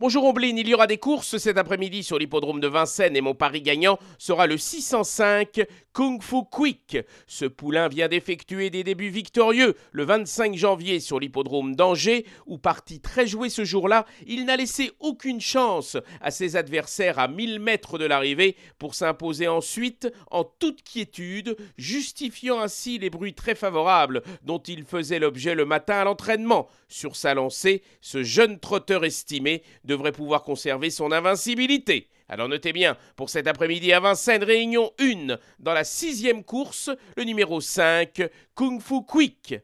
Bonjour Omblin, il y aura des courses cet après-midi sur l'hippodrome de Vincennes et mon pari gagnant sera le 605 Kung Fu Quick. Ce poulain vient d'effectuer des débuts victorieux le 25 janvier sur l'hippodrome d'Angers où parti très joué ce jour-là, il n'a laissé aucune chance à ses adversaires à 1000 mètres de l'arrivée pour s'imposer ensuite en toute quiétude, justifiant ainsi les bruits très favorables dont il faisait l'objet le matin à l'entraînement. Sur sa lancée, ce jeune trotteur estimé devrait pouvoir conserver son invincibilité. Alors notez bien, pour cet après-midi à Vincennes, réunion 1, dans la sixième course, le numéro 5, Kung Fu Quick.